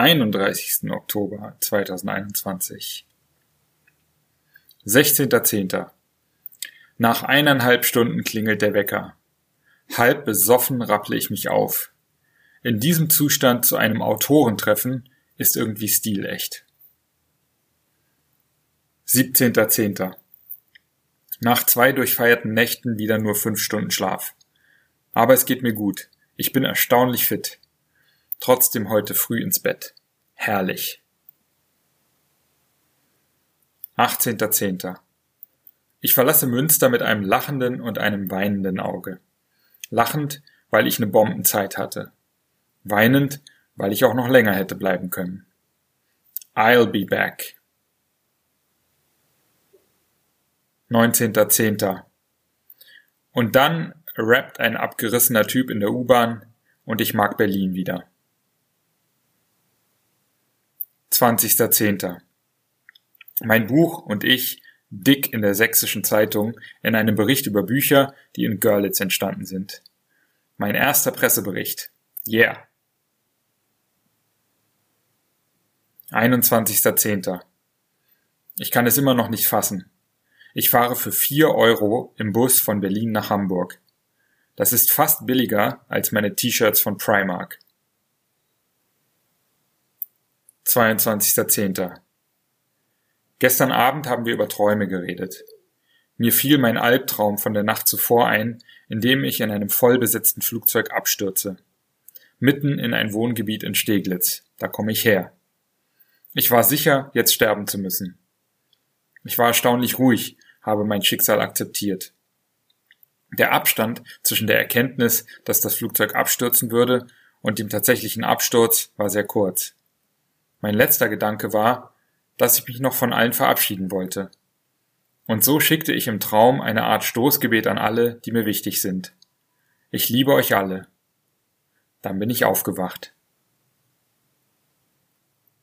31. Oktober 2021. 16.10. Nach eineinhalb Stunden klingelt der Wecker. Halb besoffen rapple ich mich auf. In diesem Zustand zu einem Autorentreffen ist irgendwie stilecht. 17.10. Nach zwei durchfeierten Nächten wieder nur fünf Stunden Schlaf. Aber es geht mir gut. Ich bin erstaunlich fit. Trotzdem heute früh ins Bett. Herrlich. 18.10. Ich verlasse Münster mit einem lachenden und einem weinenden Auge. Lachend, weil ich eine Bombenzeit hatte. Weinend, weil ich auch noch länger hätte bleiben können. I'll be back. 19.10. Und dann rappt ein abgerissener Typ in der U-Bahn und ich mag Berlin wieder. 20.10. Mein Buch und ich dick in der Sächsischen Zeitung in einem Bericht über Bücher, die in Görlitz entstanden sind. Mein erster Pressebericht. Yeah. 21.10. Ich kann es immer noch nicht fassen. Ich fahre für vier Euro im Bus von Berlin nach Hamburg. Das ist fast billiger als meine T-Shirts von Primark. 22.10. Gestern Abend haben wir über Träume geredet. Mir fiel mein Albtraum von der Nacht zuvor ein, in dem ich in einem vollbesetzten Flugzeug abstürze. Mitten in ein Wohngebiet in Steglitz. Da komme ich her. Ich war sicher, jetzt sterben zu müssen. Ich war erstaunlich ruhig, habe mein Schicksal akzeptiert. Der Abstand zwischen der Erkenntnis, dass das Flugzeug abstürzen würde, und dem tatsächlichen Absturz war sehr kurz. Mein letzter Gedanke war, dass ich mich noch von allen verabschieden wollte. Und so schickte ich im Traum eine Art Stoßgebet an alle, die mir wichtig sind. Ich liebe euch alle. Dann bin ich aufgewacht.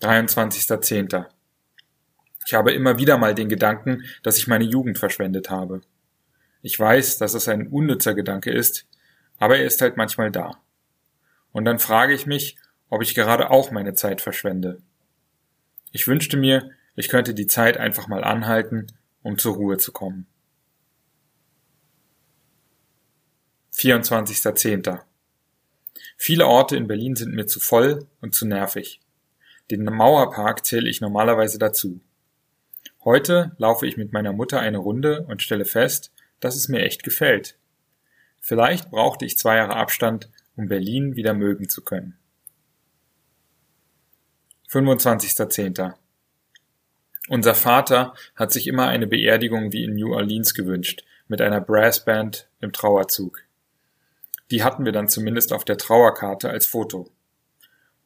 23.10. Ich habe immer wieder mal den Gedanken, dass ich meine Jugend verschwendet habe. Ich weiß, dass es ein unnützer Gedanke ist, aber er ist halt manchmal da. Und dann frage ich mich, ob ich gerade auch meine Zeit verschwende. Ich wünschte mir, ich könnte die Zeit einfach mal anhalten, um zur Ruhe zu kommen. 24.10. Viele Orte in Berlin sind mir zu voll und zu nervig. Den Mauerpark zähle ich normalerweise dazu. Heute laufe ich mit meiner Mutter eine Runde und stelle fest, dass es mir echt gefällt. Vielleicht brauchte ich zwei Jahre Abstand, um Berlin wieder mögen zu können. 25.10. Unser Vater hat sich immer eine Beerdigung wie in New Orleans gewünscht, mit einer Brassband im Trauerzug. Die hatten wir dann zumindest auf der Trauerkarte als Foto.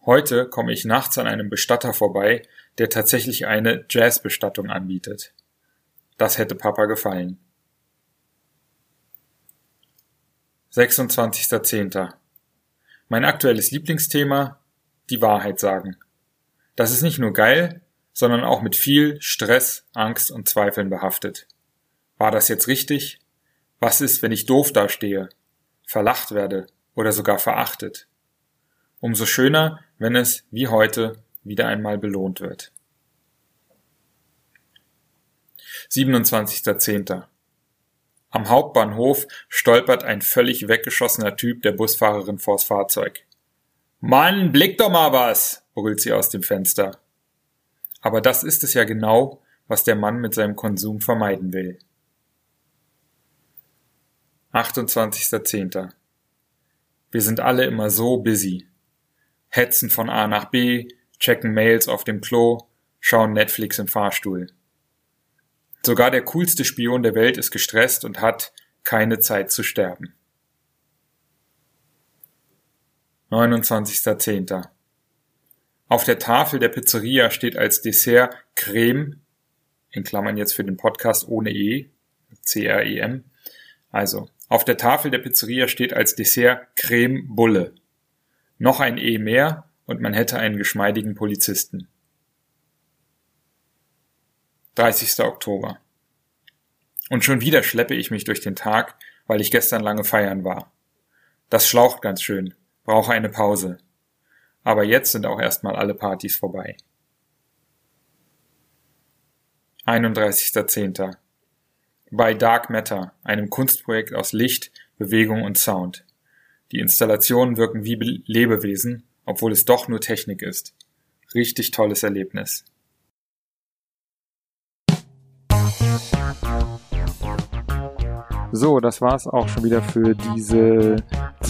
Heute komme ich nachts an einem Bestatter vorbei, der tatsächlich eine Jazzbestattung anbietet. Das hätte Papa gefallen. 26.10. Mein aktuelles Lieblingsthema? Die Wahrheit sagen. Das ist nicht nur geil, sondern auch mit viel Stress, Angst und Zweifeln behaftet. War das jetzt richtig? Was ist, wenn ich doof dastehe, verlacht werde oder sogar verachtet? Umso schöner, wenn es, wie heute, wieder einmal belohnt wird. 27.10. Am Hauptbahnhof stolpert ein völlig weggeschossener Typ der Busfahrerin vors Fahrzeug. Mann, blick doch mal was! brüllt sie aus dem Fenster. Aber das ist es ja genau, was der Mann mit seinem Konsum vermeiden will. 28.10. Wir sind alle immer so busy. Hetzen von A nach B, checken Mails auf dem Klo, schauen Netflix im Fahrstuhl. Sogar der coolste Spion der Welt ist gestresst und hat keine Zeit zu sterben. 29.10. Auf der Tafel der Pizzeria steht als Dessert Creme, in Klammern jetzt für den Podcast ohne E, C-R-E-M. Also, auf der Tafel der Pizzeria steht als Dessert Creme Bulle. Noch ein E mehr und man hätte einen geschmeidigen Polizisten. 30. Oktober. Und schon wieder schleppe ich mich durch den Tag, weil ich gestern lange feiern war. Das schlaucht ganz schön, brauche eine Pause. Aber jetzt sind auch erstmal alle Partys vorbei. 31.10. Bei Dark Matter, einem Kunstprojekt aus Licht, Bewegung und Sound. Die Installationen wirken wie Lebewesen, obwohl es doch nur Technik ist. Richtig tolles Erlebnis. So, das war's auch schon wieder für diese